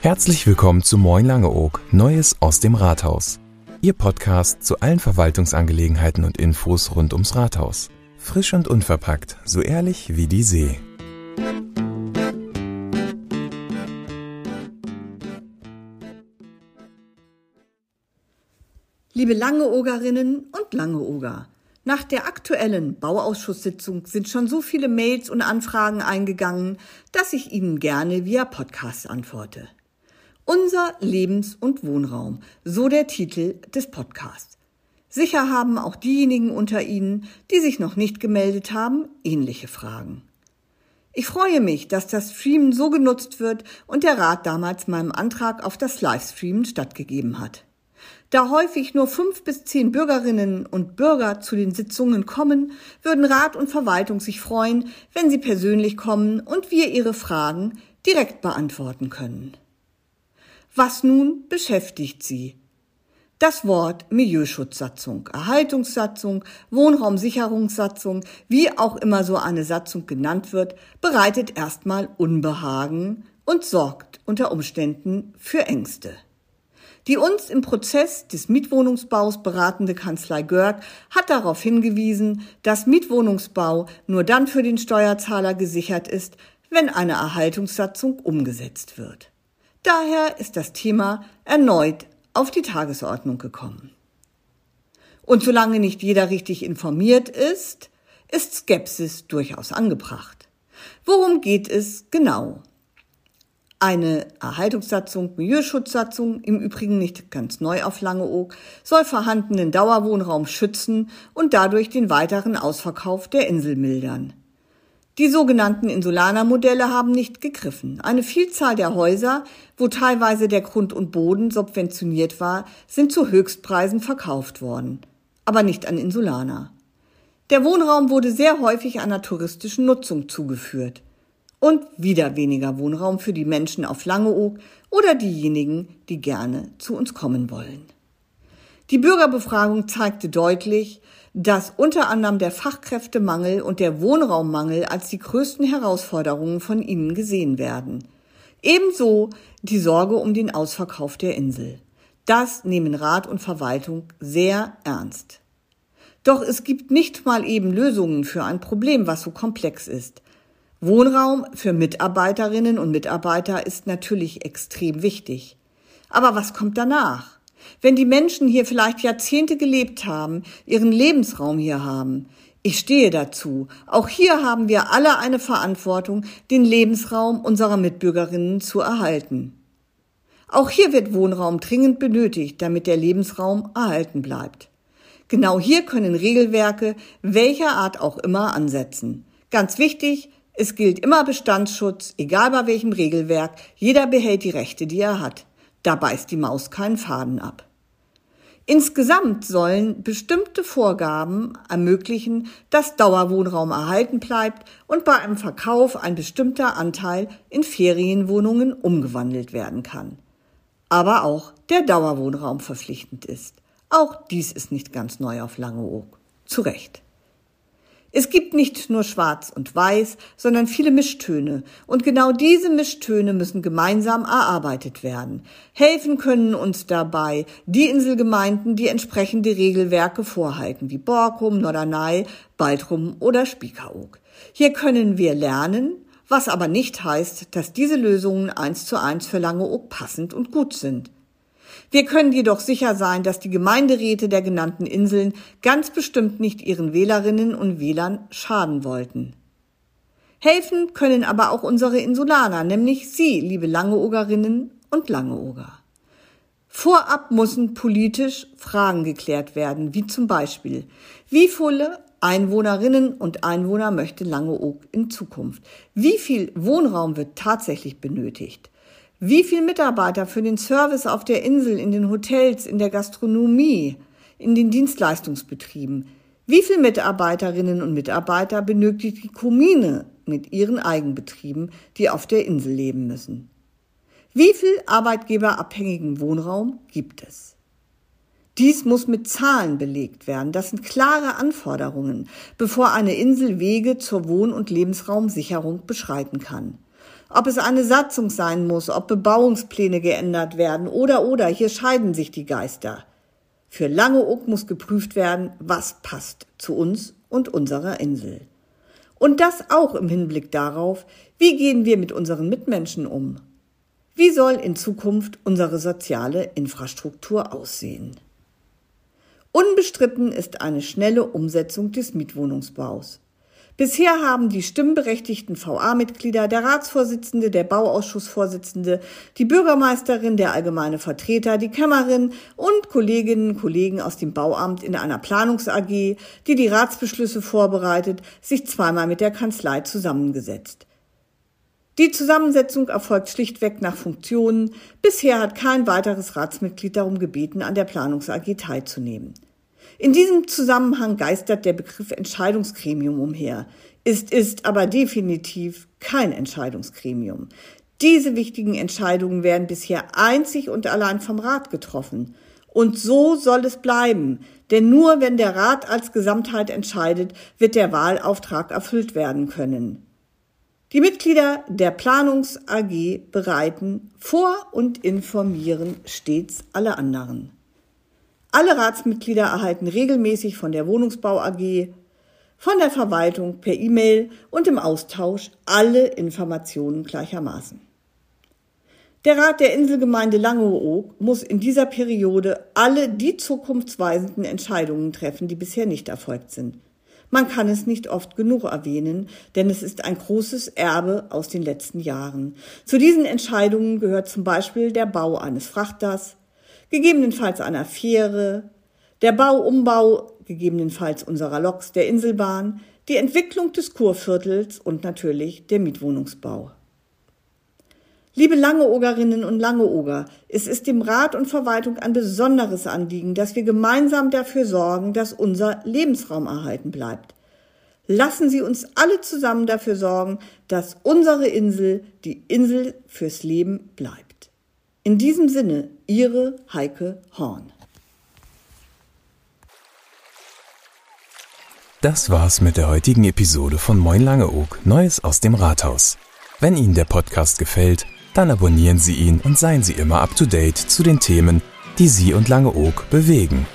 Herzlich willkommen zu Moin Langeoog, Neues aus dem Rathaus. Ihr Podcast zu allen Verwaltungsangelegenheiten und Infos rund ums Rathaus. Frisch und unverpackt, so ehrlich wie die See. Liebe Langeogerinnen und Langeoger, nach der aktuellen Bauausschusssitzung sind schon so viele Mails und Anfragen eingegangen, dass ich Ihnen gerne via Podcast antworte. Unser Lebens- und Wohnraum, so der Titel des Podcasts. Sicher haben auch diejenigen unter Ihnen, die sich noch nicht gemeldet haben, ähnliche Fragen. Ich freue mich, dass das Streamen so genutzt wird und der Rat damals meinem Antrag auf das Livestreamen stattgegeben hat. Da häufig nur fünf bis zehn Bürgerinnen und Bürger zu den Sitzungen kommen, würden Rat und Verwaltung sich freuen, wenn sie persönlich kommen und wir ihre Fragen direkt beantworten können. Was nun beschäftigt sie? Das Wort Milieuschutzsatzung, Erhaltungssatzung, Wohnraumsicherungssatzung, wie auch immer so eine Satzung genannt wird, bereitet erstmal Unbehagen und sorgt unter Umständen für Ängste. Die uns im Prozess des Mietwohnungsbaus beratende Kanzlei Görg hat darauf hingewiesen, dass Mietwohnungsbau nur dann für den Steuerzahler gesichert ist, wenn eine Erhaltungssatzung umgesetzt wird. Daher ist das Thema erneut auf die Tagesordnung gekommen. Und solange nicht jeder richtig informiert ist, ist Skepsis durchaus angebracht. Worum geht es genau? Eine Erhaltungssatzung, Milieuschutzsatzung, im Übrigen nicht ganz neu auf Langeoog, soll vorhandenen Dauerwohnraum schützen und dadurch den weiteren Ausverkauf der Insel mildern. Die sogenannten Insulaner-Modelle haben nicht gegriffen. Eine Vielzahl der Häuser, wo teilweise der Grund und Boden subventioniert war, sind zu Höchstpreisen verkauft worden. Aber nicht an Insulaner. Der Wohnraum wurde sehr häufig einer touristischen Nutzung zugeführt und wieder weniger Wohnraum für die Menschen auf Langeoog oder diejenigen, die gerne zu uns kommen wollen. Die Bürgerbefragung zeigte deutlich, dass unter anderem der Fachkräftemangel und der Wohnraummangel als die größten Herausforderungen von ihnen gesehen werden. Ebenso die Sorge um den Ausverkauf der Insel. Das nehmen Rat und Verwaltung sehr ernst. Doch es gibt nicht mal eben Lösungen für ein Problem, was so komplex ist. Wohnraum für Mitarbeiterinnen und Mitarbeiter ist natürlich extrem wichtig. Aber was kommt danach? Wenn die Menschen hier vielleicht Jahrzehnte gelebt haben, ihren Lebensraum hier haben, ich stehe dazu. Auch hier haben wir alle eine Verantwortung, den Lebensraum unserer Mitbürgerinnen zu erhalten. Auch hier wird Wohnraum dringend benötigt, damit der Lebensraum erhalten bleibt. Genau hier können Regelwerke welcher Art auch immer ansetzen. Ganz wichtig, es gilt immer Bestandsschutz, egal bei welchem Regelwerk. Jeder behält die Rechte, die er hat. Da beißt die Maus keinen Faden ab. Insgesamt sollen bestimmte Vorgaben ermöglichen, dass Dauerwohnraum erhalten bleibt und bei einem Verkauf ein bestimmter Anteil in Ferienwohnungen umgewandelt werden kann. Aber auch der Dauerwohnraum verpflichtend ist. Auch dies ist nicht ganz neu auf Langeoog. Zu Recht. Es gibt nicht nur Schwarz und Weiß, sondern viele Mischtöne. Und genau diese Mischtöne müssen gemeinsam erarbeitet werden. Helfen können uns dabei die Inselgemeinden, die entsprechende Regelwerke vorhalten, wie Borkum, Norderney, Baltrum oder Spiekeroog. Hier können wir lernen, was aber nicht heißt, dass diese Lösungen eins zu eins für Langeoog passend und gut sind. Wir können jedoch sicher sein, dass die Gemeinderäte der genannten Inseln ganz bestimmt nicht ihren Wählerinnen und Wählern schaden wollten. Helfen können aber auch unsere Insulaner, nämlich Sie, liebe Langeogerinnen und Langeoger. Vorab müssen politisch Fragen geklärt werden, wie zum Beispiel, wie viele Einwohnerinnen und Einwohner möchte Langeoog in Zukunft? Wie viel Wohnraum wird tatsächlich benötigt? Wie viel Mitarbeiter für den Service auf der Insel, in den Hotels, in der Gastronomie, in den Dienstleistungsbetrieben? Wie viel Mitarbeiterinnen und Mitarbeiter benötigt die Kommune mit ihren Eigenbetrieben, die auf der Insel leben müssen? Wie viel arbeitgeberabhängigen Wohnraum gibt es? Dies muss mit Zahlen belegt werden. Das sind klare Anforderungen, bevor eine Insel Wege zur Wohn- und Lebensraumsicherung beschreiten kann. Ob es eine Satzung sein muss, ob Bebauungspläne geändert werden oder oder, hier scheiden sich die Geister. Für Langeoog muss geprüft werden, was passt zu uns und unserer Insel. Und das auch im Hinblick darauf, wie gehen wir mit unseren Mitmenschen um? Wie soll in Zukunft unsere soziale Infrastruktur aussehen? Unbestritten ist eine schnelle Umsetzung des Mietwohnungsbaus. Bisher haben die stimmberechtigten VA-Mitglieder, der Ratsvorsitzende, der Bauausschussvorsitzende, die Bürgermeisterin, der allgemeine Vertreter, die Kämmerin und Kolleginnen und Kollegen aus dem Bauamt in einer Planungs-AG, die die Ratsbeschlüsse vorbereitet, sich zweimal mit der Kanzlei zusammengesetzt. Die Zusammensetzung erfolgt schlichtweg nach Funktionen. Bisher hat kein weiteres Ratsmitglied darum gebeten, an der Planungs AG teilzunehmen. In diesem Zusammenhang geistert der Begriff Entscheidungsgremium umher. Ist, ist aber definitiv kein Entscheidungsgremium. Diese wichtigen Entscheidungen werden bisher einzig und allein vom Rat getroffen. Und so soll es bleiben, denn nur wenn der Rat als Gesamtheit entscheidet, wird der Wahlauftrag erfüllt werden können. Die Mitglieder der Planungs AG bereiten vor und informieren stets alle anderen. Alle Ratsmitglieder erhalten regelmäßig von der Wohnungsbau AG, von der Verwaltung per E-Mail und im Austausch alle Informationen gleichermaßen. Der Rat der Inselgemeinde Langeoog muss in dieser Periode alle die zukunftsweisenden Entscheidungen treffen, die bisher nicht erfolgt sind. Man kann es nicht oft genug erwähnen, denn es ist ein großes Erbe aus den letzten Jahren. Zu diesen Entscheidungen gehört zum Beispiel der Bau eines Frachters, gegebenenfalls einer Fähre, der Bauumbau, gegebenenfalls unserer Loks der Inselbahn, die Entwicklung des Kurviertels und natürlich der Mietwohnungsbau. Liebe Langeogerinnen und Langeoger, es ist dem Rat und Verwaltung ein besonderes Anliegen, dass wir gemeinsam dafür sorgen, dass unser Lebensraum erhalten bleibt. Lassen Sie uns alle zusammen dafür sorgen, dass unsere Insel die Insel fürs Leben bleibt. In diesem Sinne, Ihre Heike Horn. Das war's mit der heutigen Episode von Moin Langeoog, Neues aus dem Rathaus. Wenn Ihnen der Podcast gefällt, dann abonnieren Sie ihn und seien Sie immer up to date zu den Themen, die Sie und Langeoog bewegen.